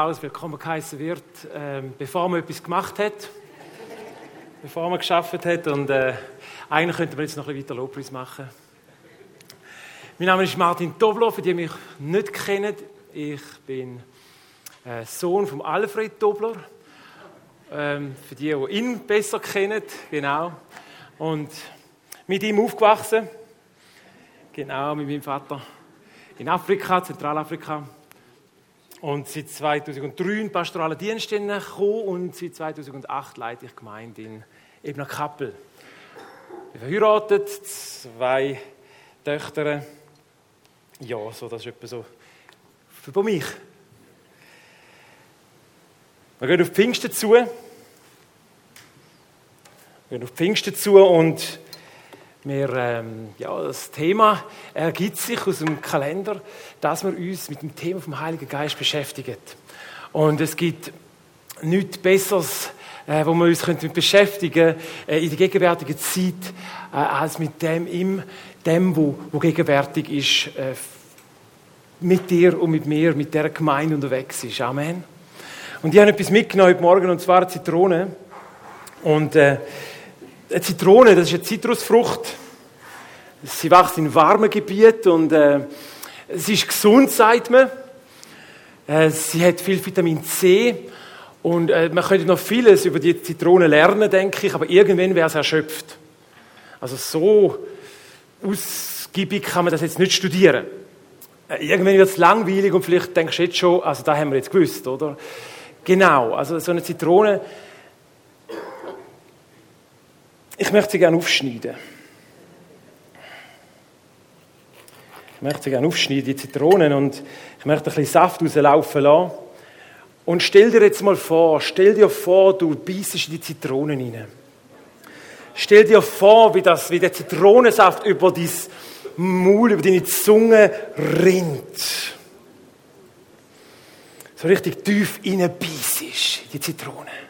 Aus willkommen geheißen wird, ähm, bevor man etwas gemacht hat, bevor man geschafft hat. Und äh, eigentlich könnte man jetzt noch ein bisschen weiter Lobpreis machen. Mein Name ist Martin Tobler, für die, die mich nicht kennen. Ich bin äh, Sohn von Alfred Tobler. Ähm, für die, die ihn besser kennen, genau. Und mit ihm aufgewachsen. Genau, mit meinem Vater in Afrika, Zentralafrika und seit 2003 in pastoralen Dienst gekommen und seit 2008 leite ich Gemeinde in Ebner Kappel. Ich bin verheiratet, zwei Töchter. Ja, so, das ist etwa so für mich. Wir gehen auf Pfingsten zu. Wir gehen auf Pfingsten zu und wir, ähm, ja, das Thema ergibt sich aus dem Kalender, dass wir uns mit dem Thema vom Heiligen Geist beschäftigen. Und es gibt nichts Besseres, äh, wo wir uns mit beschäftigen äh, in der gegenwärtigen Zeit, äh, als mit dem, im, dem wo, wo gegenwärtig ist, äh, mit dir und mit mir, mit der Gemeinde unterwegs ist. Amen. Und ich habe etwas mitgenommen heute Morgen, und zwar Zitrone. Und äh, eine Zitrone, das ist eine Zitrusfrucht. Sie wächst in warmen Gebieten und äh, sie ist gesund, sagt man. Äh, sie hat viel Vitamin C und äh, man könnte noch vieles über die Zitrone lernen, denke ich, aber irgendwann wäre es erschöpft. Also so ausgiebig kann man das jetzt nicht studieren. Äh, irgendwann wird es langweilig und vielleicht denkst du jetzt schon, also da haben wir jetzt gewusst, oder? Genau, also so eine Zitrone ich möchte sie gerne aufschneiden. Ich möchte sie gerne aufschneiden, die Zitronen, und ich möchte ein bisschen Saft rauslaufen lassen. Und stell dir jetzt mal vor, stell dir vor, du beißt in die Zitronen rein. Stell dir vor, wie, das, wie der Zitronensaft über dein Maul, über deine Zunge rinnt. So richtig tief reinbeißt, die Zitrone.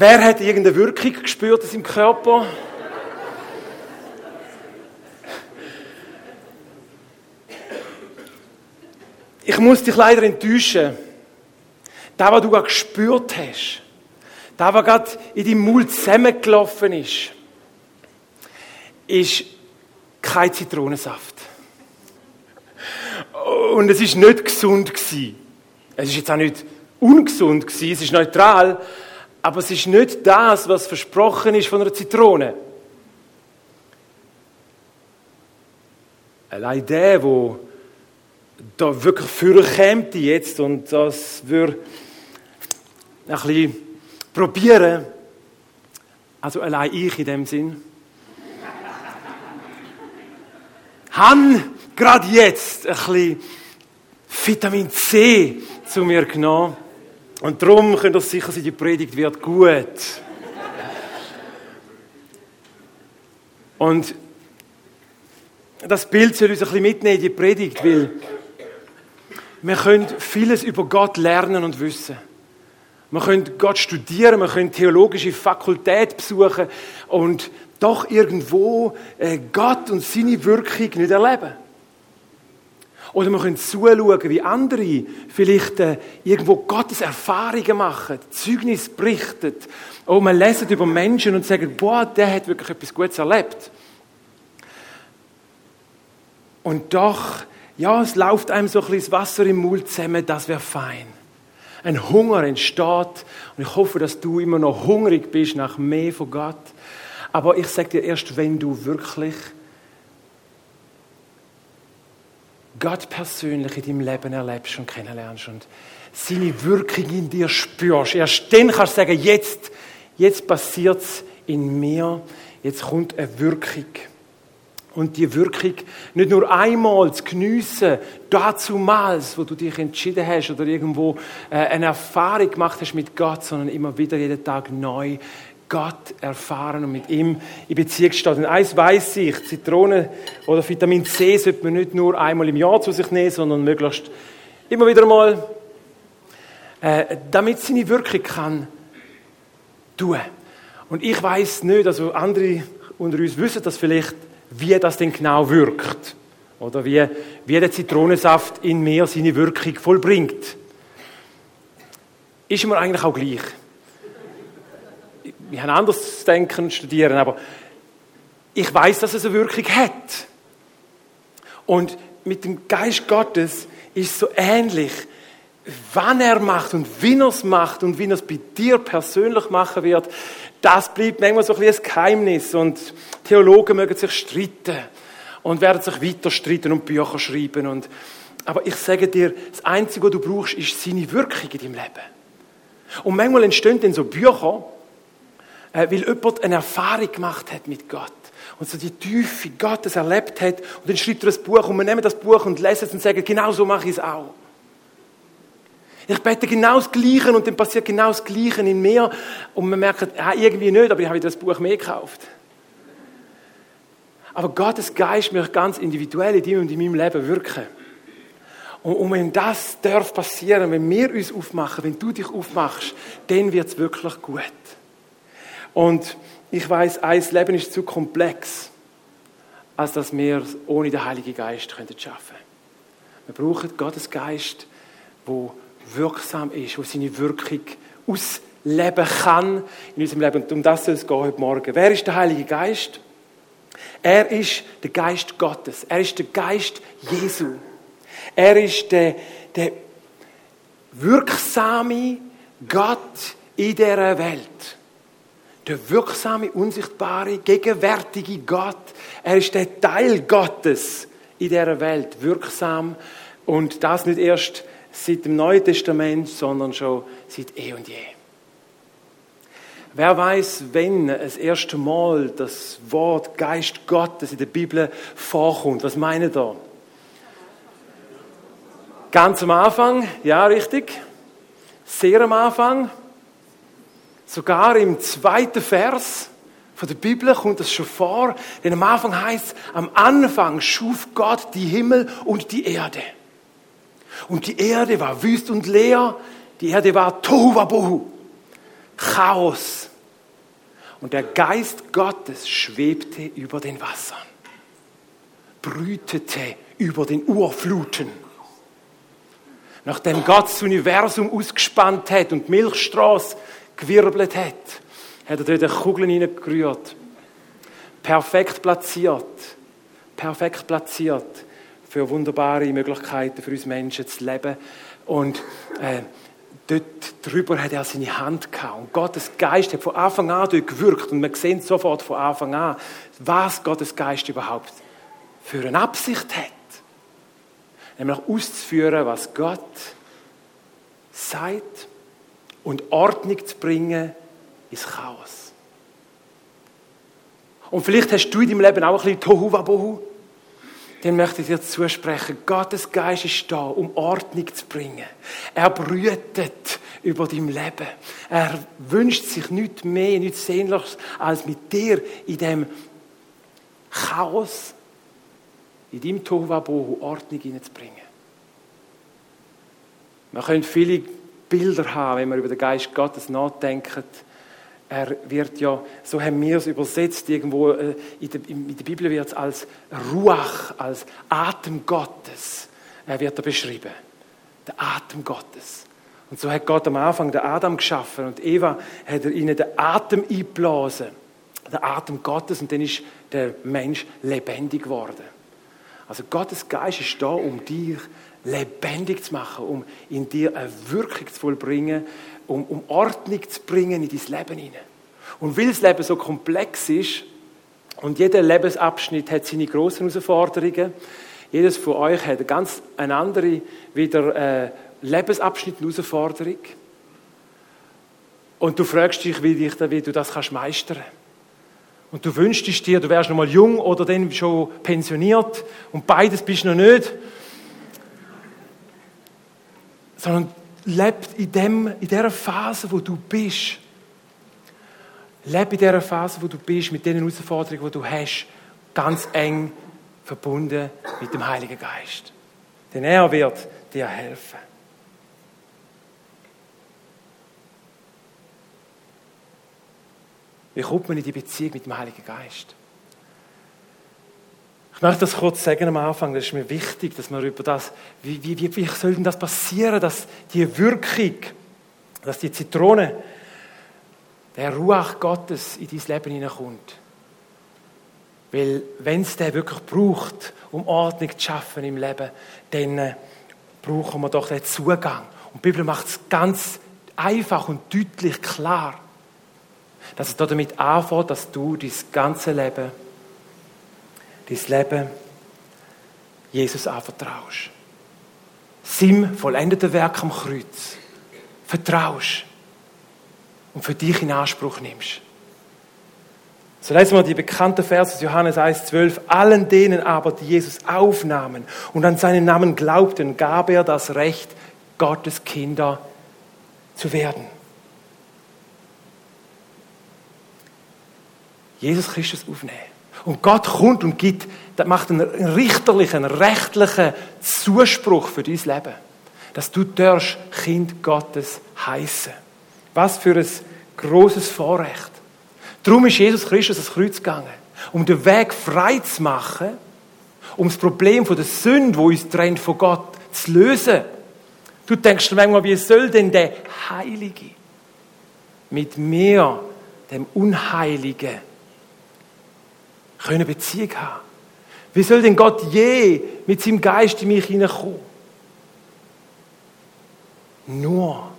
Wer hat irgendeine Wirkung gespürt in seinem Körper? Ich muss dich leider enttäuschen. Das, was du gerade gespürt hast, das, was gerade in deinem Mund zusammengelaufen ist, ist kein Zitronensaft. Und es ist nicht gesund gewesen. Es ist jetzt auch nicht ungesund gewesen, es ist neutral, aber es ist nicht das, was versprochen ist von einer Zitrone. Allein der, wo da wirklich käme jetzt und das würde ein bisschen probieren, also allein ich in dem Sinn, han gerade jetzt ein bisschen Vitamin C zu mir genommen und darum könnt ihr sicher sein, die Predigt wird gut. Und das Bild soll uns ein bisschen mitnehmen in die Predigt, weil wir können vieles über Gott lernen und wissen. Wir können Gott studieren, wir können theologische Fakultät besuchen und doch irgendwo äh, Gott und seine Wirkung nicht erleben. Oder wir können zuschauen, wie andere vielleicht äh, irgendwo Gottes Erfahrungen machen, Zeugnis berichten. Oder wir lesen über Menschen und sagen, boah, der hat wirklich etwas Gutes erlebt. Und doch, ja, es läuft einem so ein bisschen Wasser im Mund zusammen, das wäre fein. Ein Hunger entsteht und ich hoffe, dass du immer noch hungrig bist nach mehr von Gott. Aber ich sage dir erst, wenn du wirklich Gott persönlich in deinem Leben erlebst und kennenlernst und seine Wirkung in dir spürst. Erst dann kannst du sagen, jetzt, jetzt passiert es in mir, jetzt kommt eine Wirkung. Und die Wirkung nicht nur einmal zu geniessen, dazumals, wo du dich entschieden hast oder irgendwo äh, eine Erfahrung gemacht hast mit Gott, sondern immer wieder jeden Tag neu Gott erfahren und mit ihm in Beziehung stehen. Und eins weiß ich, Zitrone oder Vitamin C sollte man nicht nur einmal im Jahr zu sich nehmen, sondern möglichst immer wieder mal, äh, damit seine Wirkung kann tun. Und ich weiß nicht, also andere unter uns wissen das vielleicht, wie das denn genau wirkt. Oder wie, wie der Zitronensaft in mir seine Wirkung vollbringt. Ist mir eigentlich auch gleich. Wir haben anders denken, studieren, aber ich weiß, dass es eine Wirkung hat. Und mit dem Geist Gottes ist es so ähnlich. Wann er macht und wie er es macht und wie er es bei dir persönlich machen wird, das bleibt manchmal so ein, ein Geheimnis. Und Theologen mögen sich streiten und werden sich weiter streiten und Bücher schreiben. Und, aber ich sage dir, das Einzige, was du brauchst, ist seine Wirkung in deinem Leben. Und manchmal entstehen dann so Bücher, weil jemand eine Erfahrung gemacht hat mit Gott und so die Tiefe Gottes erlebt hat und dann schreibt er ein Buch und wir nehmen das Buch und lesen es und sagen, genau so mache ich es auch. Ich bete genau das Gleiche und dann passiert genau das Gleiche in mir und man merkt, ja, irgendwie nicht, aber ich habe wieder das Buch mehr gekauft. Aber Gottes Geist möchte ganz individuell in dir und in meinem Leben wirken. Und, und wenn das darf passieren, wenn wir uns aufmachen, wenn du dich aufmachst, dann wird es wirklich gut. Und ich weiß, ein Leben ist zu komplex, als dass wir es ohne den Heiligen Geist schaffen können. Wir brauchen Gottes Geist, der wirksam ist, der seine Wirkung ausleben kann in unserem Leben. Und um das soll es gehen heute Morgen. Wer ist der Heilige Geist? Er ist der Geist Gottes. Er ist der Geist Jesu. Er ist der, der wirksame Gott in dieser Welt der wirksame, unsichtbare, gegenwärtige Gott. Er ist der Teil Gottes in dieser Welt, wirksam. Und das nicht erst seit dem Neuen Testament, sondern schon seit eh und je. Wer weiß, wenn das erste Mal das Wort Geist Gottes in der Bibel vorkommt? Was meinen da? Ganz am Anfang, ja, richtig. Sehr am Anfang. Sogar im zweiten Vers von der Bibel kommt das schon vor, denn am Anfang heißt am Anfang schuf Gott die Himmel und die Erde. Und die Erde war wüst und leer, die Erde war Tohuwabohu, Chaos. Und der Geist Gottes schwebte über den Wassern, brütete über den Urfluten. Nachdem Gott das Universum ausgespannt hat und Milchstraße gewirbelt hat, hat er dort eine Kugel hineingerührt. Perfekt platziert. Perfekt platziert für wunderbare Möglichkeiten für uns Menschen zu leben. Und äh, dort drüber hat er seine Hand gehabt. Und Gottes Geist hat von Anfang an dort gewirkt. Und man sieht sofort von Anfang an, was Gottes Geist überhaupt für eine Absicht hat. Nämlich auszuführen, was Gott sagt und Ordnung zu bringen ins Chaos. Und vielleicht hast du in deinem Leben auch ein bisschen Tohuwabohu. Dann möchte ich dir zusprechen, Gottes Geist ist da, um Ordnung zu bringen. Er brütet über dein Leben. Er wünscht sich nichts mehr, nichts Sehnliches, als mit dir in dem Chaos, in deinem Tohuwabohu Ordnung hineinzubringen. Man könnte viele Bilder haben, wenn wir über den Geist Gottes nachdenken. Er wird ja, so haben wir es übersetzt, irgendwo äh, in der, in der Bibel wird es als Ruach, als Atem Gottes, er wird er beschrieben. Der Atem Gottes. Und so hat Gott am Anfang den Adam geschaffen und Eva hat er ihnen den Atem eingeblasen. Der Atem Gottes und dann ist der Mensch lebendig geworden. Also Gottes Geist ist da, um dich lebendig zu machen, um in dir eine Wirkung zu vollbringen, um, um Ordnung zu bringen in dein Leben hinein. Und weil das Leben so komplex ist und jeder Lebensabschnitt hat seine großen Herausforderungen, jedes von euch hat eine ganz eine andere wieder äh, Lebensabschnitt und Herausforderung. Und du fragst dich, wie, dich, wie du das kannst meistern Und du wünschst dir, du wärst noch mal jung oder dann schon pensioniert und beides bist du noch nicht sondern lebt in, dem, in dieser Phase, wo du bist. Lebe in dieser Phase, wo du bist, mit den Herausforderungen, die du hast, ganz eng verbunden mit dem Heiligen Geist. Denn er wird dir helfen. Wie kommt man in die Beziehung mit dem Heiligen Geist? Ich möchte das kurz sagen am Anfang, das ist mir wichtig, dass wir über das, wie, wie, wie soll denn das passieren, dass die Wirkung, dass die Zitrone, der Ruach Gottes in dein Leben hineinkommt. Weil, wenn es den wirklich braucht, um Ordnung zu schaffen im Leben, dann äh, brauchen wir doch den Zugang. Und die Bibel macht es ganz einfach und deutlich klar, dass es damit anfängt, dass du dein ganze Leben dein Leben Jesus anvertraust. Sim vollendeten Werk am Kreuz vertraust und für dich in Anspruch nimmst. So lesen wir die bekannte Verse aus Johannes 1,12. Allen denen aber, die Jesus aufnahmen und an seinen Namen glaubten, gab er das Recht, Gottes Kinder zu werden. Jesus Christus aufnehmen. Und Gott kommt und gibt, macht einen richterlichen, rechtlichen Zuspruch für dein Leben. Dass du darfst Kind Gottes heißen. Was für ein großes Vorrecht. Darum ist Jesus Christus ans Kreuz gegangen, um den Weg frei zu machen, um das Problem von der Sünde, wo uns trennt von Gott, zu lösen. Du denkst manchmal, wie soll denn der Heilige mit mir, dem Unheiligen, können Beziehung haben. Wie soll denn Gott je mit seinem Geist in mich hineinkommen? Nur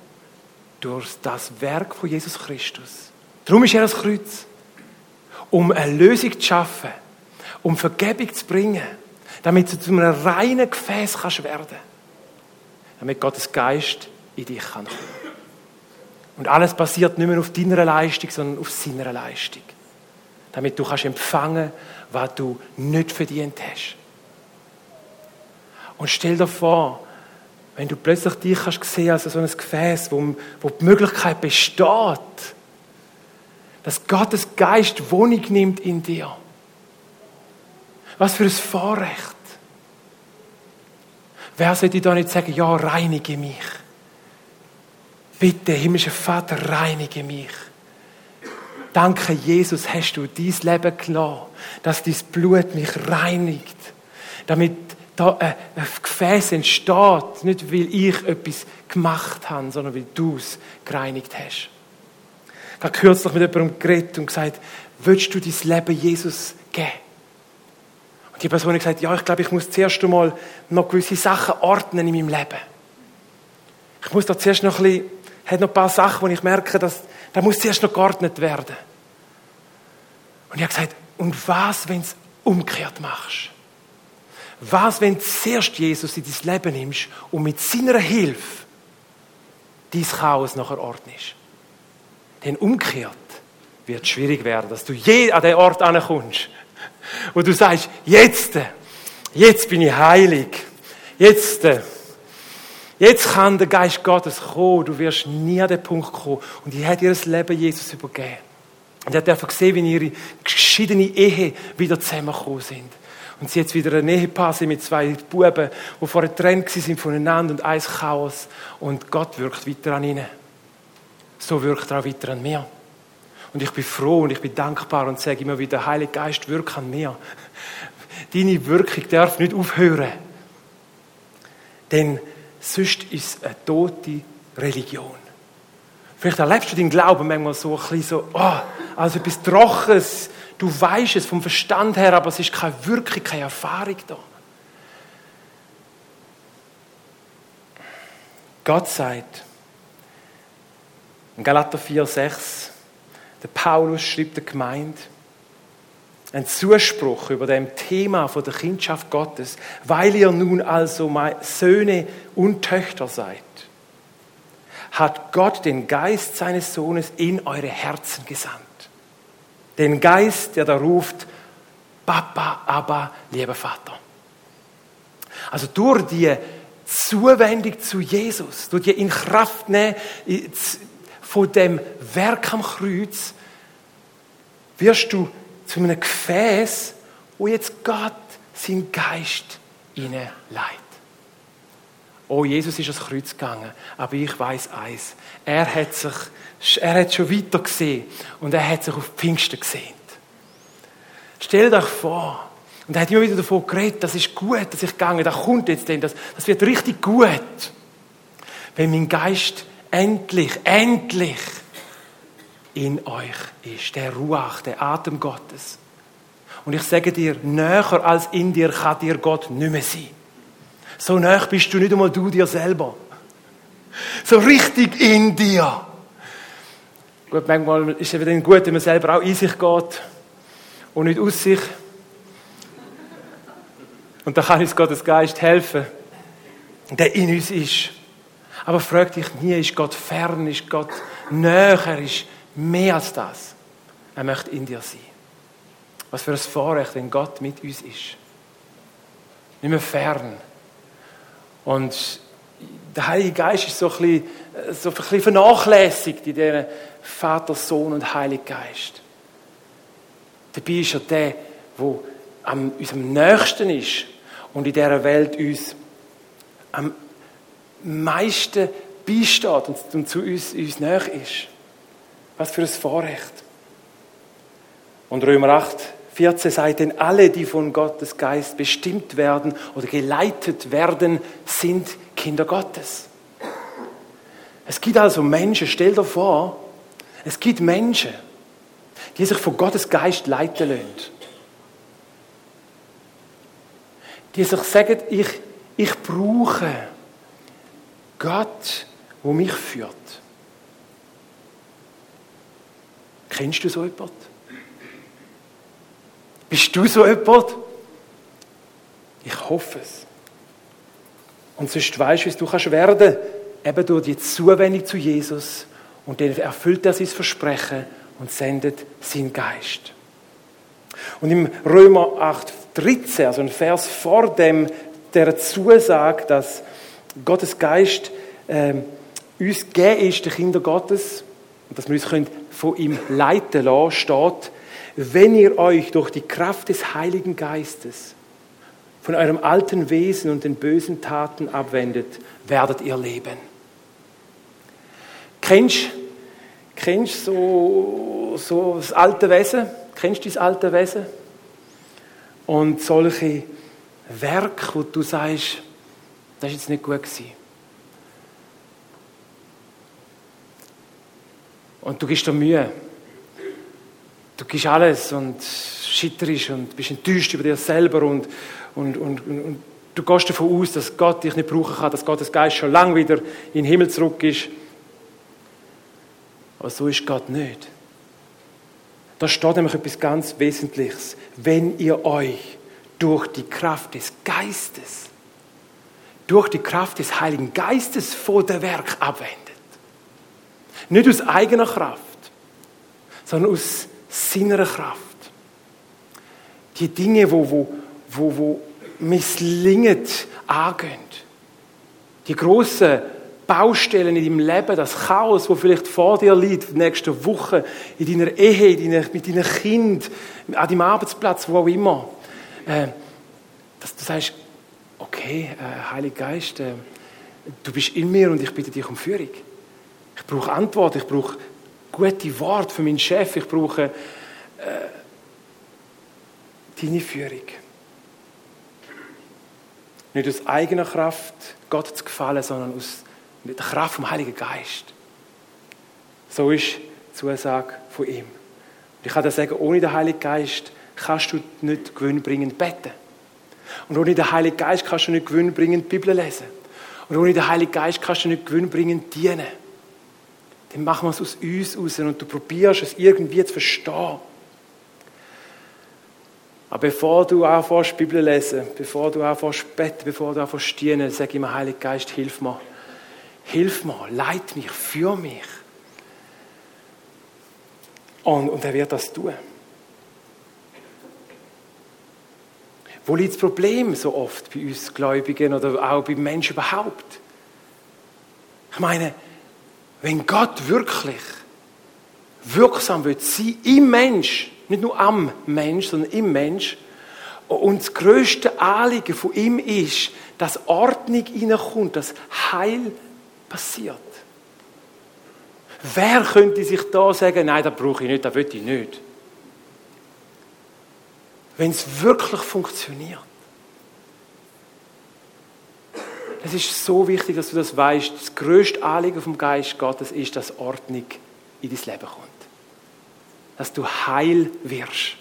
durch das Werk von Jesus Christus. Darum ist er das Kreuz. Um eine Lösung zu schaffen, um Vergebung zu bringen, damit du zu einem reinen Gefäß kannst werden damit Gottes Geist in dich kann. Und alles basiert nicht mehr auf deiner Leistung, sondern auf seiner Leistung damit du kannst empfangen, was du nicht verdient hast. Und stell dir vor, wenn du plötzlich dich kannst sehen als so ein Gefäß, wo, wo die Möglichkeit besteht, dass Gottes Geist Wohnung nimmt in dir. Was für ein Vorrecht. Wer sollte da nicht sagen, ja, reinige mich? Bitte, himmlischer Vater, reinige mich. Danke, Jesus, hast du dein Leben gelassen, dass dein Blut mich reinigt, damit da ein Gefäß entsteht, nicht weil ich etwas gemacht habe, sondern weil du es gereinigt hast. Ich habe kürzlich mit jemandem geredet und gesagt, willst du dein Leben Jesus geben? Und die Person hat gesagt, ja, ich glaube, ich muss zuerst einmal noch gewisse Sachen ordnen in meinem Leben. Ich muss da zuerst noch ein bisschen, noch ein paar Sachen, wo ich merke, dass da muss zuerst noch geordnet werden. Und ich habe gesagt, und was, wenn du es umgekehrt machst? Was, wenn du zuerst Jesus in dein Leben nimmst und mit seiner Hilfe dein Chaos nachher ordnest? Denn umgekehrt wird es schwierig werden, dass du je an den Ort ankommst, wo du sagst, jetzt, jetzt bin ich heilig, jetzt, Jetzt kann der Geist Gottes kommen. Du wirst nie an den Punkt kommen. Und ich hätte ihr das Leben Jesus übergeben. Und er hat gesehen, wie ihre geschiedene Ehe wieder zusammengekommen sind. Und sie jetzt wieder eine Ehepaar sind mit zwei Buben, die vorher getrennt sind voneinander und eins Chaos. Und Gott wirkt weiter an ihnen. So wirkt er auch weiter an mir. Und ich bin froh und ich bin dankbar und sage immer wieder, Heilige Geist, wirkt an mir. Deine Wirkung darf nicht aufhören. Denn sonst ist es eine tote Religion. Vielleicht erlebst du deinen Glauben manchmal so ein bisschen so, oh, also etwas Trockenes. Du weißt es vom Verstand her, aber es ist keine Wirkung, keine Erfahrung da. Gott sagt, in Galater 4, 6, der Paulus schreibt der Gemeinde, ein Zuspruch über dem Thema von der Kindschaft Gottes, weil ihr nun also Söhne und Töchter seid, hat Gott den Geist seines Sohnes in eure Herzen gesandt. Den Geist, der da ruft, Papa, aber lieber Vater. Also durch die Zuwendung zu Jesus, durch die Inkraftnehmen von dem Werk am Kreuz, wirst du zu einem Gefäß, wo jetzt Gott seinen Geist leitet. Oh, Jesus ist ans Kreuz gegangen, aber ich weiß eins. Er hat sich, er hat schon weiter gesehen und er hat sich auf Pfingsten gesehen. Stell dir vor, Und er hat immer wieder davon geredet, das ist gut, dass ich gegangen, das kommt jetzt denn, das, das wird richtig gut. Wenn mein Geist endlich, endlich in euch ist, der Ruach, der Atem Gottes. Und ich sage dir, näher als in dir kann dir Gott nicht mehr sein. So nah bist du nicht einmal du dir selber. So richtig in dir. Gut, manchmal ist es dann gut, wenn man selber auch in sich geht und nicht aus sich. Und da kann uns Gottes Geist helfen, der in uns ist. Aber frag dich nie, ist Gott fern, ist Gott näher, ist mehr als das. Er möchte in dir sein. Was für ein Vorrecht, wenn Gott mit uns ist. Nicht mehr fern. Und der Heilige Geist ist so ein bisschen, so ein bisschen vernachlässigt in diesem Vater, Sohn und Heiligen Geist. Dabei ist er der, der am unserem Nächsten ist und in dieser Welt uns am meisten beisteht und, und zu uns, uns näher ist. Was für ein Vorrecht. Und Römer 8, 14 sagt, denn alle, die von Gottes Geist bestimmt werden oder geleitet werden, sind Kinder Gottes. Es gibt also Menschen, stell dir vor, es gibt Menschen, die sich von Gottes Geist leiten lassen. Die sich sagen, ich, ich brauche Gott, wo mich führt. Kennst du so jemanden? Bist du so jemand? Ich hoffe es. Und sonst weißt du, wie du kannst werden, eben durch die Zuwendung zu Jesus und dann erfüllt er sein Versprechen und sendet seinen Geist. Und im Römer 8, 13, also ein Vers vor dem, der Zusage, dass Gottes Geist äh, uns gegeben ist, die Kinder Gottes, und dass wir uns von ihm leiten lassen, steht, wenn ihr euch durch die Kraft des Heiligen Geistes von eurem alten Wesen und den bösen Taten abwendet, werdet ihr leben. Kennst du so, so das alte Wesen? Kennst du das alte Wesen? Und solche Werke, wo du sagst, das ist jetzt nicht gut gewesen. Und du gibst dir Mühe. Du gibst alles und schitterst und bist enttäuscht über dich selber und, und, und, und, du gehst davon aus, dass Gott dich nicht brauchen kann, dass Gottes Geist schon lange wieder in den Himmel zurück ist. Aber so ist Gott nicht. Da steht nämlich etwas ganz Wesentliches. Wenn ihr euch durch die Kraft des Geistes, durch die Kraft des Heiligen Geistes vor der Werk abwendet. Nicht aus eigener Kraft, sondern aus seiner Kraft. Die Dinge, wo, wo, wo, wo misslingen, angehen. Die grossen Baustellen in deinem Leben, das Chaos, wo vielleicht vor dir liegt, in nächsten Woche, in deiner Ehe, in deiner, mit deinem Kind, an deinem Arbeitsplatz, wo auch immer. Äh, dass du sagst, okay, äh, Heiliger Geist, äh, du bist in mir und ich bitte dich um Führung. Ich brauche Antwort, ich brauche gute Worte für meinen Chef, ich brauche äh, deine Führung. Nicht aus eigener Kraft Gott zu gefallen, sondern aus der Kraft vom Heiligen Geist. So ist die Zusage von ihm. Und ich kann dir sagen, ohne den Heiligen Geist kannst du nicht gewinnbringend beten. Und ohne den Heiligen Geist kannst du nicht gewinnbringend die Bibel lesen. Und ohne den Heiligen Geist kannst du nicht gewinnbringend dienen dann machen wir es aus uns raus und du probierst es irgendwie zu verstehen. Aber bevor du anfängst, Bibel lesen, bevor du anfängst, beten, bevor du anfängst, dienen, sag ich mir, Heiliger Geist, hilf mir. Hilf mir, leit mich, führ mich. Und, und er wird das tun. Wo liegt das Problem so oft bei uns Gläubigen oder auch bei Menschen überhaupt? Ich meine, wenn Gott wirklich wirksam wird sein im Mensch, nicht nur am Mensch, sondern im Mensch, und das größte Anliegen von ihm ist, dass Ordnung hineinkommt, dass Heil passiert. Wer könnte sich da sagen, nein, das brauche ich nicht, das will ich nicht? wenn es wirklich funktioniert. Es ist so wichtig, dass du das weißt. Das größte Anliegen vom Geist Gottes ist, dass Ordnung in dein Leben kommt. Dass du heil wirst.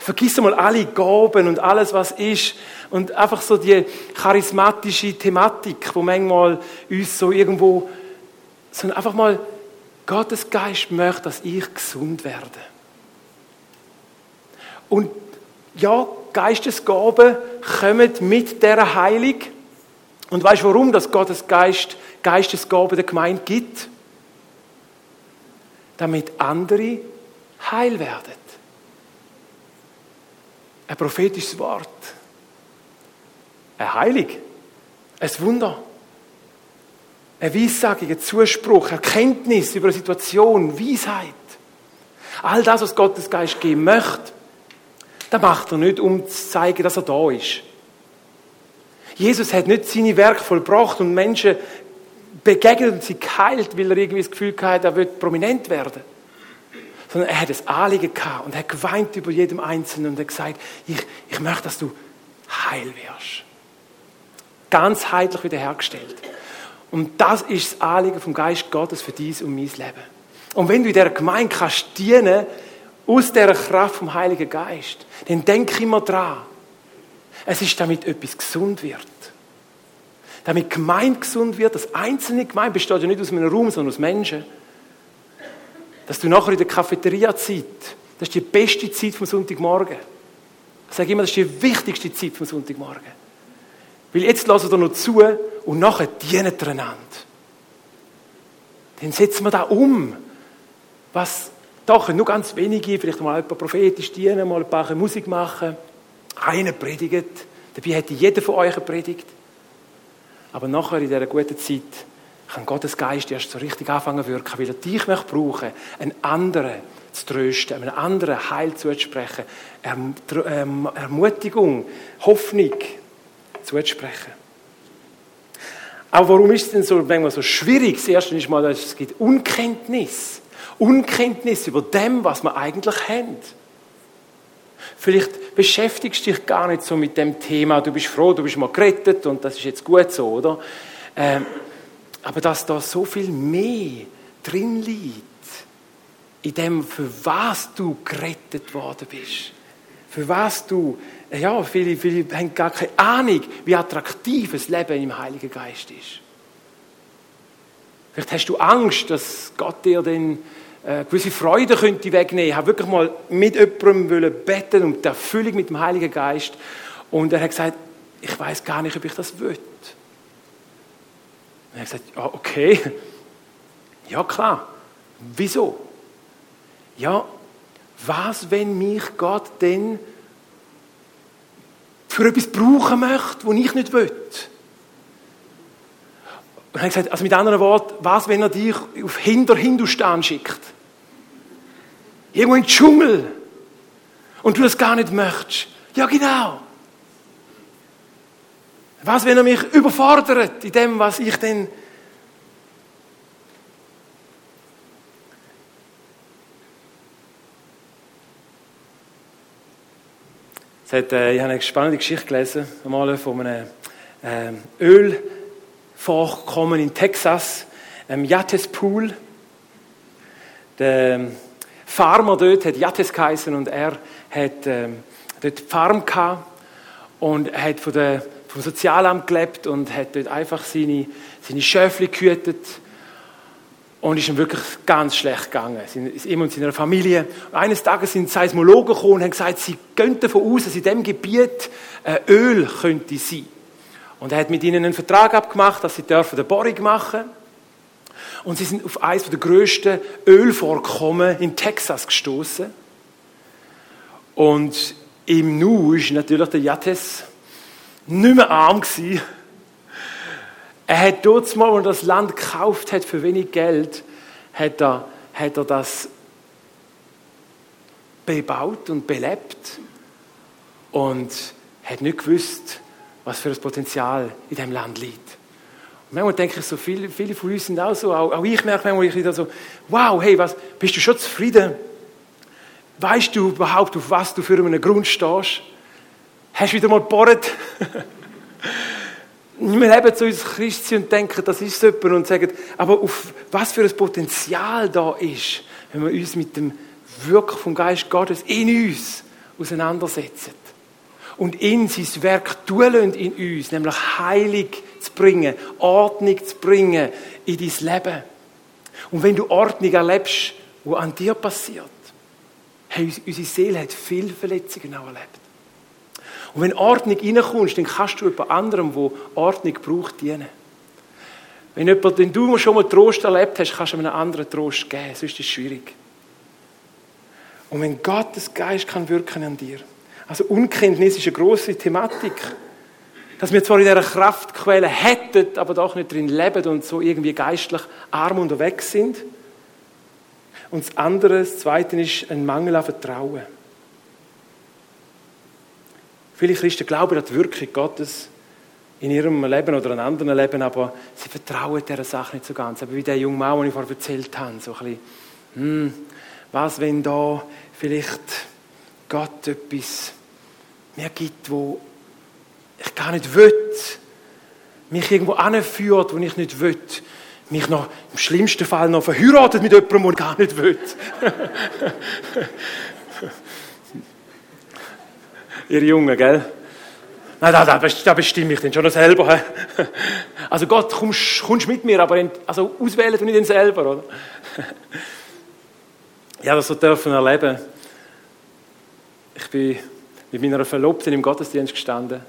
Vergiss mal alle Gaben und alles, was ist. Und einfach so die charismatische Thematik, wo manchmal uns so irgendwo, sondern einfach mal, Gottes Geist möchte, dass ich gesund werde. Und ja, Geistesgaben kommen mit der Heilung. Und weißt du, warum das Gottes Geist Geistesgaben der Gemeinde gibt? Damit andere heil werden. Ein prophetisches Wort. Ein Heilig. Ein Wunder. Eine Weissage, ein Zuspruch, Erkenntnis über eine Situation, Weisheit. All das, was Gottes Geist geben möchte, das macht er nicht, um zu zeigen, dass er da ist. Jesus hat nicht seine Werke vollbracht und Menschen begegnet und sie geheilt, weil er irgendwie das Gefühl hatte, er wird prominent werden. Sondern er hat das Anliegen gehabt und hat geweint über jedem Einzelnen und hat gesagt, ich, ich möchte, dass du heil wirst. Ganz heitlich wiederhergestellt. Und das ist das Anliegen vom Geist Gottes für dies und mein Leben. Und wenn du in dieser Gemeinde kannst dienen, aus dieser Kraft vom Heiligen Geist, dann denk immer dran, es ist damit etwas gesund wird. Damit Gemeinde gesund wird, das einzelne Gemeinde besteht ja nicht aus einem Raum, sondern aus Menschen. Dass du nachher in der Cafeteria-Zeit, das ist die beste Zeit vom Sonntagmorgen. Ich sage immer, das ist die wichtigste Zeit vom Sonntagmorgen. Weil jetzt lassen wir noch zu und nachher dienen wir einander. Dann setzen wir da um, was doch nur ganz wenige, vielleicht mal ein paar prophetisch dienen, mal ein paar Musik machen einer predigt. Dabei hätte jeder von euch predigt. Aber nachher in dieser guten Zeit kann Gottes Geist erst so richtig anfangen zu wirken, weil er dich möchte brauchen, einen anderen zu trösten, einem anderen Heil zuzusprechen, ähm, Ermutigung, Hoffnung zuzusprechen. Aber warum ist es denn so, manchmal so schwierig? Das erste ist mal, es gibt Unkenntnis. Unkenntnis über dem, was wir eigentlich haben. Vielleicht beschäftigst du dich gar nicht so mit dem Thema. Du bist froh, du bist mal gerettet und das ist jetzt gut so, oder? Ähm, aber dass da so viel mehr drin liegt, in dem, für was du gerettet worden bist. Für was du, ja, viele, viele haben gar keine Ahnung, wie attraktiv das Leben im Heiligen Geist ist. Vielleicht hast du Angst, dass Gott dir den äh, gewisse Freude könnte wegnehmen. Ich habe wirklich mal mit jemandem beten um die Erfüllung mit dem Heiligen Geist. Und er hat gesagt, ich weiß gar nicht, ob ich das will. Und er hat gesagt, ja, okay. Ja, klar. Wieso? Ja, was, wenn mich Gott denn für etwas brauchen möchte, was ich nicht will? Und hat gesagt, also mit anderen Worten, was, wenn er dich auf Hinter Hindustan schickt? Irgendwo in den Dschungel. Und du das gar nicht möchtest. Ja, genau. Was, wenn er mich überfordert in dem, was ich denn Hat, äh, ich habe eine spannende Geschichte gelesen, einmal von einem äh, Ölvorkommen in Texas, einem Yates Pool. Der Farmer dort hat Yates geheißen und er hat ähm, dort die Farm gehabt und hat von der, vom Sozialamt gelebt und hat dort einfach seine, seine Schöfli gehütet und ist ihm wirklich ganz schlecht gegangen. Ihm und seiner Familie. eines Tages sind Seismologen gekommen und haben gesagt, sie gehen davon aus, dass in diesem Gebiet äh, Öl könnte sein. Und er hat mit ihnen einen Vertrag abgemacht, dass sie dürfen eine Bohrung machen und sie sind auf eines der grössten Ölvorkommen in Texas gestoßen. Und im Nu ist natürlich der Yates nicht mehr arm gewesen. Er hat dort mal, als er das Land gekauft hat für wenig Geld, hat er, hat er das bebaut und belebt und hat nicht gewusst, was für ein Potenzial in diesem Land liegt. Und manchmal denke ich so, viele, viele von uns sind auch so, auch, auch ich merke manchmal ich so, wow, hey, was, bist du schon zufrieden Weißt du überhaupt, auf was du für einen Grund stehst? Hast du wieder mal gebohrt? Wir leben zu uns Christi und denken, das ist super und sagen, aber auf was für ein Potenzial da ist, wenn wir uns mit dem Wirken vom Geist Gottes in uns auseinandersetzen. Und in sein Werk tun in uns, nämlich Heilig zu bringen, Ordnung zu bringen in dein Leben. Und wenn du Ordnung erlebst, wo an dir passiert, hey, unsere Seele hat viele Verletzungen auch erlebt. Und wenn Ordnung reinkommst, dann kannst du jemand anderem, wo Ordnung braucht, dienen. Wenn, jemand, wenn du schon mal Trost erlebt hast, kannst du einem anderen Trost geben. Sonst ist es schwierig. Und wenn Gottes Geist kann wirken an dir. Also Unkenntnis ist eine große Thematik. Dass wir zwar in dieser Kraftquelle hätten, aber doch nicht drin leben und so irgendwie geistlich arm unterwegs sind. Und das andere, das zweite ist ein Mangel an Vertrauen. Viele Christen glauben an die Wirkung Gottes in ihrem Leben oder in anderen Leben, aber sie vertrauen dieser Sache nicht so ganz. Aber wie der junge Mann, den ich vorher erzählt habe, so ein bisschen, hm, was, wenn da vielleicht Gott etwas mir gibt, wo ich gar nicht will, mich irgendwo anführt, wo ich nicht will, mich noch im schlimmsten Fall noch verheiratet mit jemandem, den ich gar nicht will. Ihr Jungen, gell? Nein, da, da, bestimme ich den schon noch selber. Also Gott, kommst, kommst mit mir, aber also auswählen du nicht den selber, oder? Ja, das so dürfen erleben. Ich bin mit meiner Verlobten im Gottesdienst gestanden,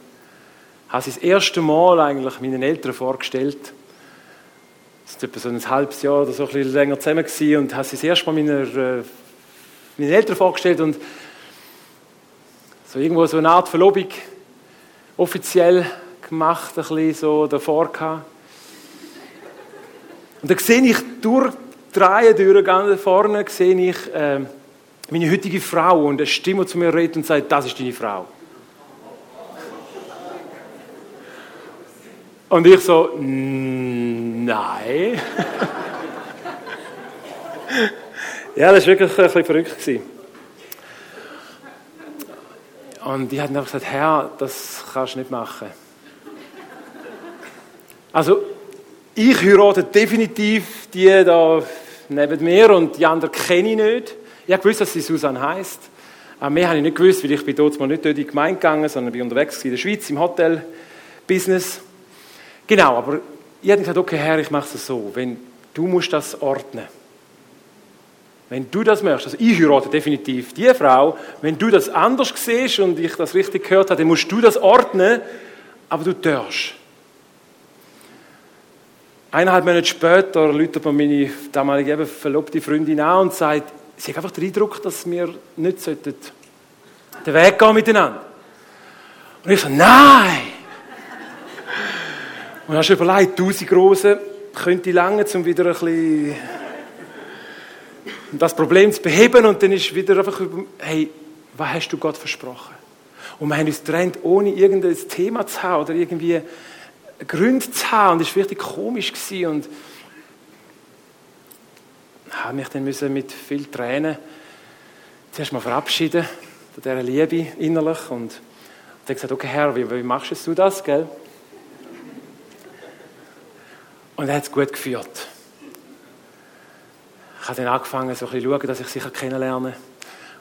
habe sie das erste Mal eigentlich meinen Eltern vorgestellt. Das ist etwa so ein halbes Jahr oder so ein bisschen länger zusammen gewesen und habe sie das erste Mal meiner, äh, meinen Eltern vorgestellt und so irgendwo so eine Art Verlobung offiziell gemacht, ein bisschen so davor gehabt. Und da sehe ich durch die Reihe durch, vorne, sehe ich äh, meine heutige Frau und eine Stimme zu mir redet und sagt, das ist deine Frau. Und ich so, nein. ja, das war wirklich ein bisschen verrückt. Gewesen. Und die hat einfach gesagt, Herr, das kannst du nicht machen. Also, ich heirate definitiv die da neben mir und die anderen kenne ich nicht. Ich habe gewusst, dass sie Susanne heisst. Aber mehr habe ich nicht gewusst, weil ich bin dort nicht in die Gemeinde gegangen, sondern bin unterwegs in der Schweiz im Hotel-Business. Genau, aber ich habe gesagt, okay, Herr, ich mache es so. Wenn du musst das ordnen. Wenn du das möchtest, also ich heirate definitiv die Frau, wenn du das anders siehst und ich das richtig gehört habe, dann musst du das ordnen, aber du darfst. Eineinhalb Monate später läutet mir meine damalige eben verlobte Freundin an und sagt, sie hat einfach den Eindruck, dass wir nicht sollten den Weg gehen miteinander. Und ich so, nein! Und dann hast du überlegt, tausend Rosen könnte lange, um wieder ein bisschen das Problem zu beheben und dann ist wieder einfach, hey, was hast du Gott versprochen? Und wir haben uns getrennt, ohne irgendein Thema zu haben oder irgendwie Gründe zu haben und das war richtig komisch gewesen und habe mich dann müssen mit viel Tränen zuerst mal verabschieden von dieser Liebe innerlich und dann gesagt, okay Herr, wie, wie machst du das, gell? Und er hat es gut geführt habe dann angefangen, so ein bisschen zu schauen, dass ich sie kennenlerne.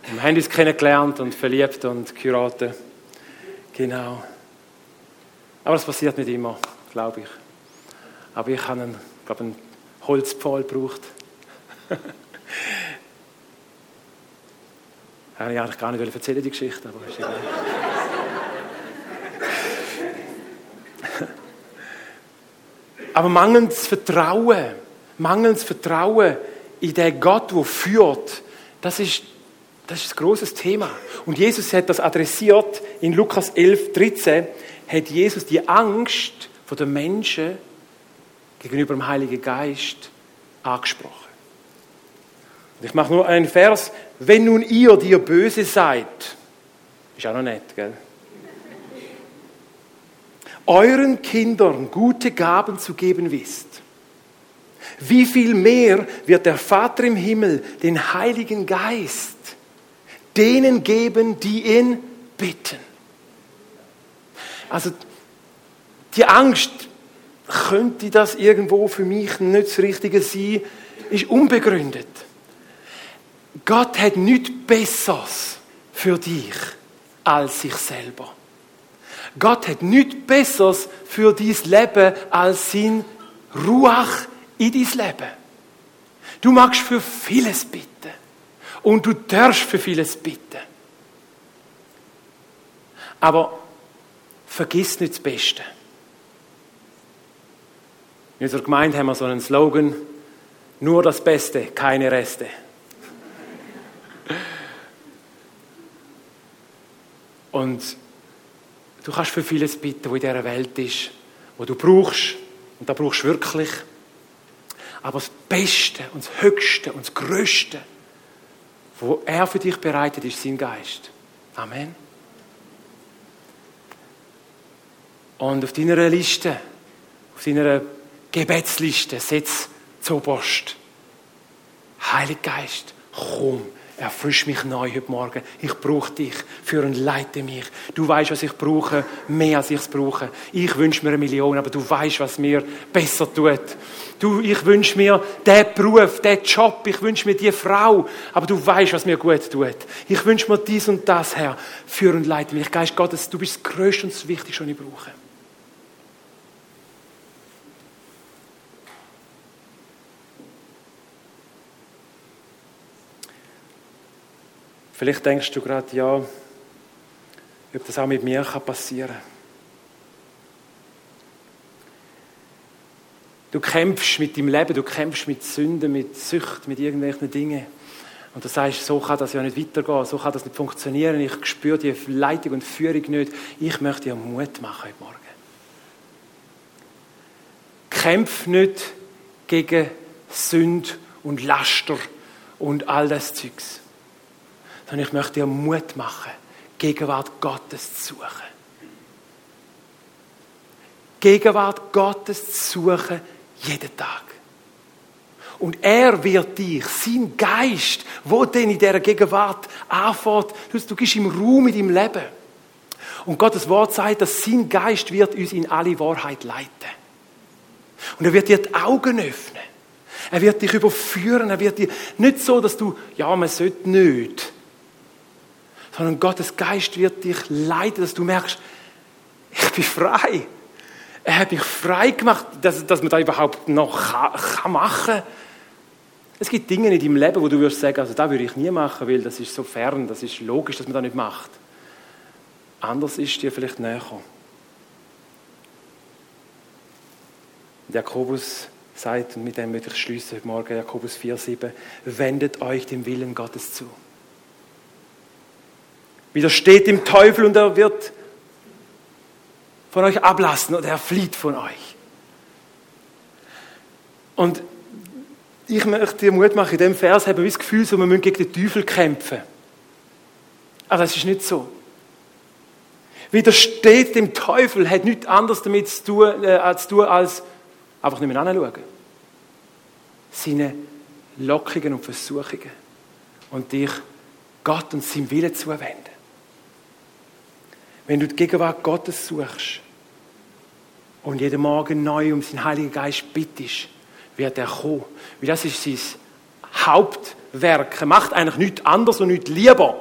Und wir haben uns kennengelernt und verliebt und geheiratet. Genau. Aber das passiert nicht immer, glaube ich. Aber ich habe einen, glaube einen Holzpfahl gebraucht. Habe ich eigentlich gar nicht erzählen, die Geschichte, aber ist egal. aber mangelndes Vertrauen, mangelndes Vertrauen in den Gott, der führt, das ist, das ist ein großes Thema. Und Jesus hat das adressiert in Lukas 11, 13, hat Jesus die Angst der Menschen gegenüber dem Heiligen Geist angesprochen. Ich mache nur einen Vers. Wenn nun ihr, die ihr böse seid, ist auch noch nett, gell? Euren Kindern gute Gaben zu geben wisst, wie viel mehr wird der Vater im Himmel den Heiligen Geist denen geben, die ihn bitten. Also die Angst, könnte das irgendwo für mich nicht das Richtige sein, ist unbegründet. Gott hat nichts Besseres für dich als sich selber. Gott hat nichts Besseres für dein Leben als sein Ruach in dein Leben. Du magst für vieles bitten. Und du darfst für vieles bitten. Aber vergiss nicht das Beste. In unserer Gemeinde haben wir so einen Slogan, nur das Beste, keine Reste. Und du kannst für vieles bitten, was in dieser Welt ist, wo du brauchst, und da brauchst du wirklich. Aber das Beste und das Höchste und das Größte, wo er für dich bereitet, ist sein Geist. Amen. Und auf deiner Liste, auf deiner Gebetsliste, setz zuoberst. Heiliger Geist, komm, erfrisch mich neu heute Morgen. Ich brauche dich, für und leite mich. Du weißt, was ich brauche, mehr als ich es brauche. Ich wünsche mir eine Million, aber du weißt, was mir besser tut. Du, ich wünsche mir den Beruf, den Job, ich wünsche mir die Frau, aber du weißt, was mir gut tut. Ich wünsche mir dies und das, Herr. Für und leite mich. Geist Gottes, du bist das Größte und das Wichtigste, was ich brauche. Vielleicht denkst du gerade, ja, ob das auch mit mir passieren kann. Du kämpfst mit deinem Leben, du kämpfst mit Sünden, mit Sucht, mit irgendwelchen Dingen. Und du sagst, so kann das ja nicht weitergehen, so kann das nicht funktionieren, ich spüre die Leitung und Führung nicht. Ich möchte dir Mut machen heute Morgen. Kämpf nicht gegen Sünde und Laster und all das Zeugs sondern ich möchte dir Mut machen, Gegenwart Gottes zu suchen. Gegenwart Gottes zu suchen, jeden Tag. Und er wird dich, sein Geist, wo denn in dieser Gegenwart anfängt, du, gehst im Raum in deinem Leben. Und Gottes Wort sagt, dass sein Geist wird uns in alle Wahrheit leiten. Und er wird dir die Augen öffnen. Er wird dich überführen. Er wird dir nicht so, dass du, ja, man sollte nicht sondern Gottes Geist wird dich leiten, dass du merkst, ich bin frei. Er hat mich frei gemacht, dass, dass man da überhaupt noch kann, kann machen Es gibt Dinge in deinem Leben, wo du wirst sagen, also da würde ich nie machen, weil das ist so fern, das ist logisch, dass man das nicht macht. Anders ist dir vielleicht näher. Jakobus sagt, und mit dem möchte ich schließen heute Morgen, Jakobus 4,7, wendet euch dem Willen Gottes zu. Widersteht dem Teufel und er wird von euch ablassen oder er flieht von euch. Und ich möchte dir Mut machen, in dem Vers haben wir das Gefühl, so, wir müssen gegen den Teufel kämpfen. Aber das ist nicht so. Widersteht dem Teufel, hat nichts anderes damit zu tun, äh, als, tun, als einfach nicht mehr anschauen. Seine Lockungen und Versuchungen. Und dich Gott und seinem Willen zuwenden. Wenn du die Gegenwart Gottes suchst und jeden Morgen neu um seinen Heiligen Geist bittest, wird er kommen. Weil das ist sein Hauptwerk. Er macht eigentlich nichts anderes und nichts lieber,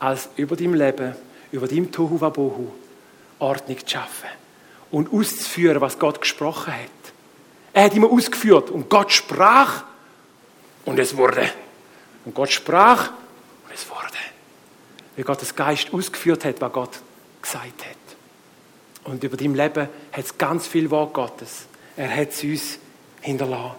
als über dein Leben, über dein Tohu Wabohu Ordnung zu schaffen und auszuführen, was Gott gesprochen hat. Er hat immer ausgeführt und Gott sprach und es wurde. Und Gott sprach und es wurde wie Gottes Geist ausgeführt hat, was Gott gesagt hat. Und über dein Leben hat es ganz viel Wort Gottes. Er hat es uns hinterlassen.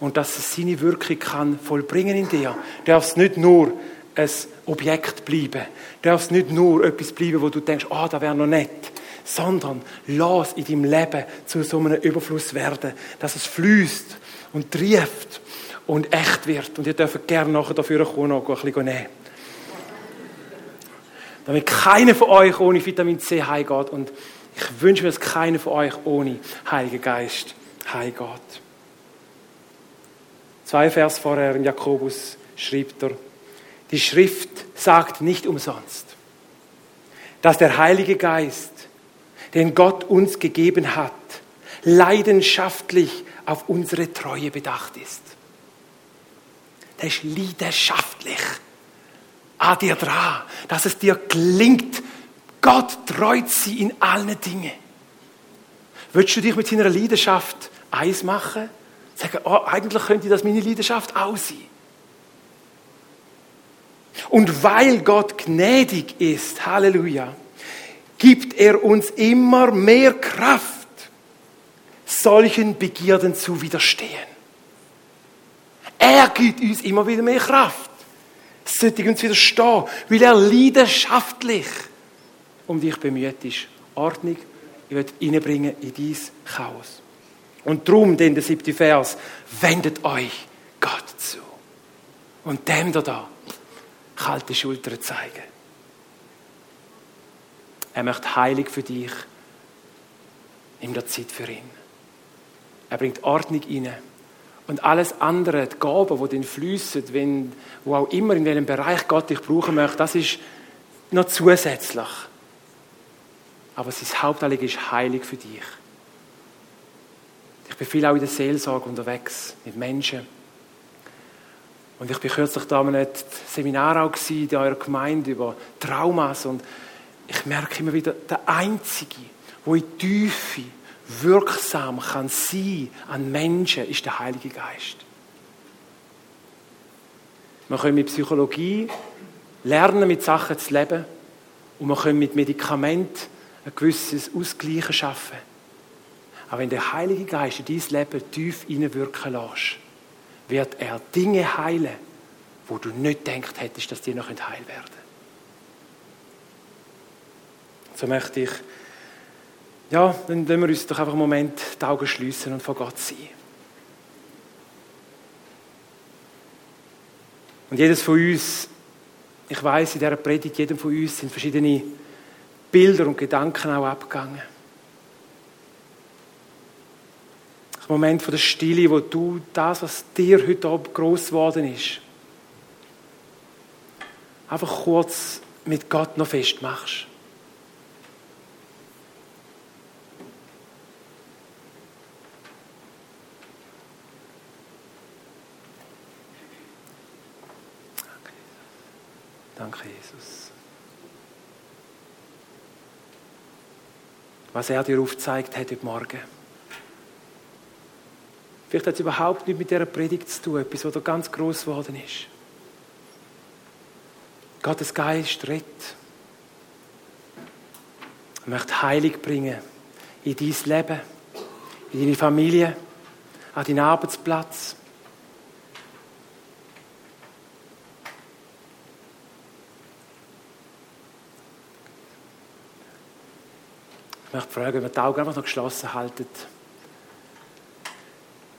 Und dass es seine Wirkung kann vollbringen in dir, darf es nicht nur ein Objekt bleiben, darf es nicht nur etwas bleiben, wo du denkst, ah, oh, da wäre noch nett, sondern lass in deinem Leben zu so einem Überfluss werden, dass es fließt und trieft und echt wird. Und ihr dürft gerne nachher dafür kommen und ein bisschen nehmen damit keiner von euch ohne Vitamin C heimgeht. Und ich wünsche mir, dass keiner von euch ohne Heiligen Geist heimgeht. Zwei Vers vorher im Jakobus schreibt er, Die Schrift sagt nicht umsonst, dass der Heilige Geist, den Gott uns gegeben hat, leidenschaftlich auf unsere Treue bedacht ist. Der ist leidenschaftlich an dir dran, dass es dir klingt. Gott treut sie in allen Dingen. Willst du dich mit seiner Leidenschaft eins machen? Sagen, oh, eigentlich könnte das meine Leidenschaft auch sein. Und weil Gott gnädig ist, Halleluja, gibt er uns immer mehr Kraft, solchen Begierden zu widerstehen. Er gibt uns immer wieder mehr Kraft. Sollte uns widerstehen, weil er leidenschaftlich um dich bemüht ist. Ordnung reinbringen in dein Chaos. Und darum, denn der siebte Vers, wendet euch Gott zu. Und dem da da kalte Schultern zeigen. Er möchte heilig für dich. Nimm dir Zeit für ihn. Er bringt Ordnung rein. Und alles andere, die Gaben, die dann fließen, wenn, wo auch immer, in welchem Bereich Gott dich brauchen möchte, das ist noch zusätzlich. Aber sein Hauptanliegen ist heilig für dich. Ich bin viel auch in der Seelsorge unterwegs mit Menschen. Und ich bin kürzlich da in einem Seminar auch in eurer Gemeinde über Traumas und ich merke immer wieder, der Einzige, wo in Tiefe wirksam kann sein an Menschen, ist der Heilige Geist. Wir können mit Psychologie lernen, mit Sachen zu leben und wir können mit Medikamenten ein gewisses Ausgleichen schaffen. Aber wenn der Heilige Geist in dein Leben tief hineinwirken lässt, wird er Dinge heilen, wo du nicht gedacht hättest, dass die noch heil werden So möchte ich, ja, dann lassen wir uns doch einfach einen Moment die Augen schließen und vor Gott sein. Und jedes von uns, ich weiß, in dieser Predigt, jedem von uns sind verschiedene Bilder und Gedanken auch abgegangen. Ein Moment von der Stille, wo du das, was dir heute Abend gross geworden ist, einfach kurz mit Gott noch festmachst. Danke, Jesus. was er dir aufgezeigt hat heute Morgen. Vielleicht hat es überhaupt nicht mit dieser Predigt zu tun, etwas, was da ganz groß geworden ist. Gottes Geist redet. Er möchte Heilig bringen in dein Leben, in deine Familie, an deinen Arbeitsplatz. Möchte fragen, wenn wir die Augen einfach noch geschlossen halten.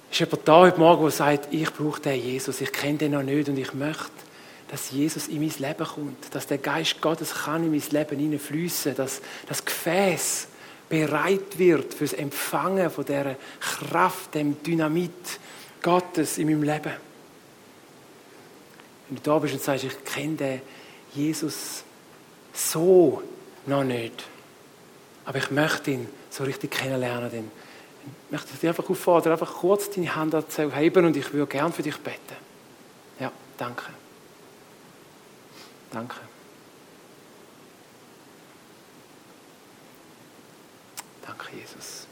Ist jemand da heute Morgen, der sagt, ich brauche den Jesus, ich kenne den noch nicht und ich möchte, dass Jesus in mein Leben kommt, dass der Geist Gottes kann in mein Leben hineinfließen, dass das Gefäß bereit wird fürs Empfangen von dieser Kraft, dem Dynamit Gottes in meinem Leben. Wenn du da bist und sagst, ich kenne den Jesus so noch nicht, aber ich möchte ihn so richtig kennenlernen. Möchte ich dich einfach auffordern, einfach kurz deine Hand dazu und ich würde gern für dich beten. Ja, danke. Danke. Danke, Jesus.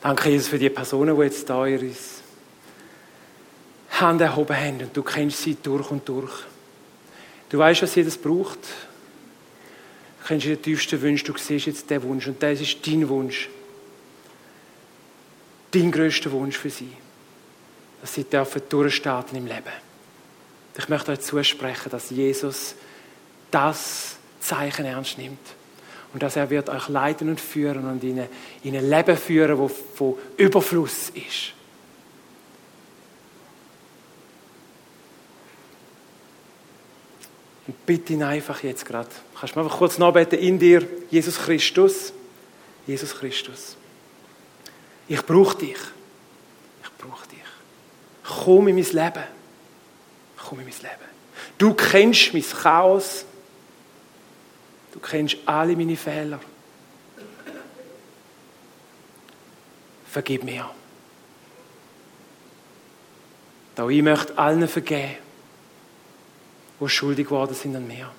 Danke, Jesus, für die Personen, die jetzt da ihre Hand erhoben haben und du kennst sie durch und durch. Du weißt, was sie das braucht kennst du den tiefsten Wunsch, du siehst jetzt den Wunsch und das ist dein Wunsch. Dein größter Wunsch für sie. Dass sie durchstarten im Leben. Ich möchte euch zusprechen, dass Jesus das Zeichen ernst nimmt. Und dass er wird euch leiten und führen und in ein Leben führen, das von Überfluss ist. Und bitte ihn einfach jetzt gerade. Kannst du mir einfach kurz nachbeten in dir, Jesus Christus. Jesus Christus. Ich brauche dich. Ich brauche dich. Komm in mein Leben. komm in mein Leben. Du kennst mein Chaos. Du kennst alle meine Fehler. Vergib mir. Da ich möchte allen vergeben, die schuldig geworden sind an mir.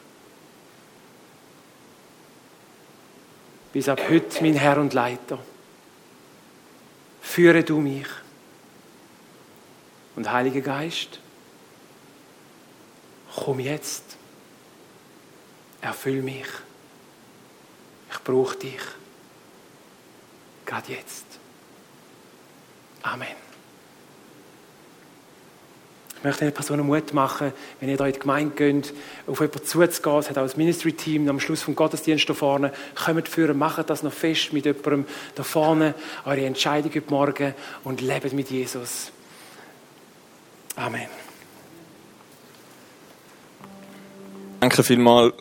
Bis ab heute mein Herr und Leiter. Führe du mich. Und Heiliger Geist, komm jetzt. Erfüll mich. Ich brauche dich. Gerade jetzt. Amen. Ich möchte den Personen Mut machen, wenn ihr da in die Gemeinde geht, auf jemanden zuzugehen. Es hat auch das Ministry-Team am Schluss vom Gottesdienst da vorne. Kommt führen, macht das noch fest mit jemandem da vorne, eure Entscheidung heute Morgen und lebt mit Jesus. Amen. Danke vielmals,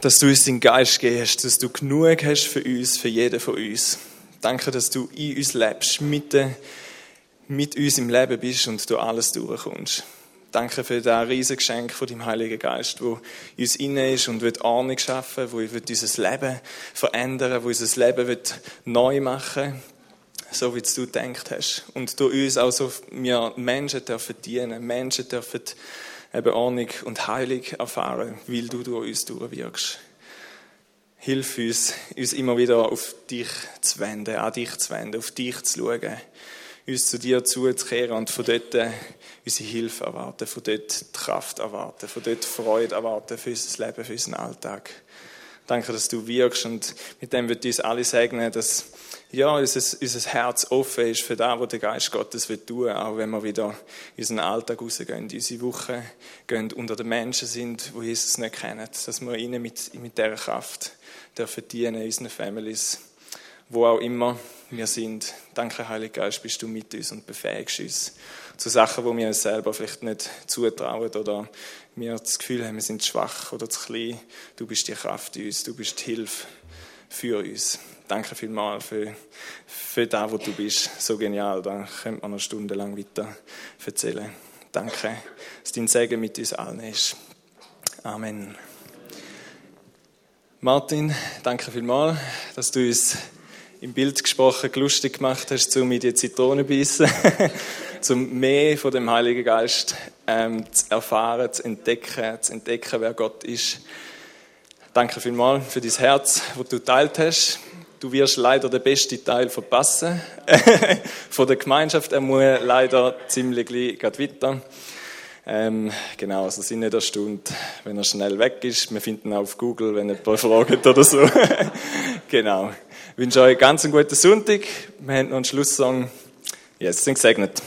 dass du uns den Geist gehst, dass du genug hast für uns, für jeden von uns. Danke, dass du in uns lebst, mitten mit uns im Leben bist und du alles durchkommst. Danke für das riesige Geschenk von deinem Heiligen Geist, wo in uns inne ist und wird Ordnung schaffen, wo wird unser Leben verändern, wo unser Leben wird neu machen, so wie du gedacht hast. Und durch uns auch so wir Menschen dürfen dienen, Menschen dürfen eben Ordnung und Heilung erfahren, weil du durch uns durchwirkst. Hilf uns, uns immer wieder auf dich zu wenden, an dich zu wenden, auf dich zu schauen uns zu dir zuzukehren und von dort äh, unsere Hilfe erwarten, von dort Kraft erwarten, von dort Freude erwarten für unser Leben, für unseren Alltag. Danke, dass du wirkst und mit dem wird uns alle segnen, dass ja, unser, unser Herz offen ist für das, was der Geist Gottes will tun, auch wenn wir wieder in unseren Alltag rausgehen, in unsere Woche gehen, unter den Menschen sind, die Jesus nicht kennen, dass wir ihnen mit, mit dieser Kraft dürfen dienen unseren Families wo auch immer wir sind. Danke, Heiliger Geist, bist du mit uns und befähigst uns zu Sachen, wo wir uns selber vielleicht nicht zutrauen oder wir das Gefühl haben, wir sind schwach oder zu klein. Du bist die Kraft in uns, du bist die Hilfe für uns. Danke vielmals für, für das, wo du bist. So genial, da könnte man noch stundenlang weiter erzählen. Danke, dass dein Segen mit uns allen ist. Amen. Martin, danke vielmals, dass du uns im Bild gesprochen lustig gemacht hast, um in die Zitrone beißen, zum mehr von dem Heiligen Geist ähm, zu erfahren, zu entdecken, zu entdecken, wer Gott ist. Danke vielmals für dein Herz, das du teilt hast. Du wirst leider den besten Teil verpassen von der Gemeinschaft. Er muss leider ziemlich gleich weiter. Ähm, genau, also sind nicht erstaunt, wenn er schnell weg ist. Wir finden ihn auf Google, wenn jemand fragt oder so. genau. Wünsche euch ganz einen guten Sonntag. Wir haben noch einen Schlusssong. Jetzt sind gesegnet.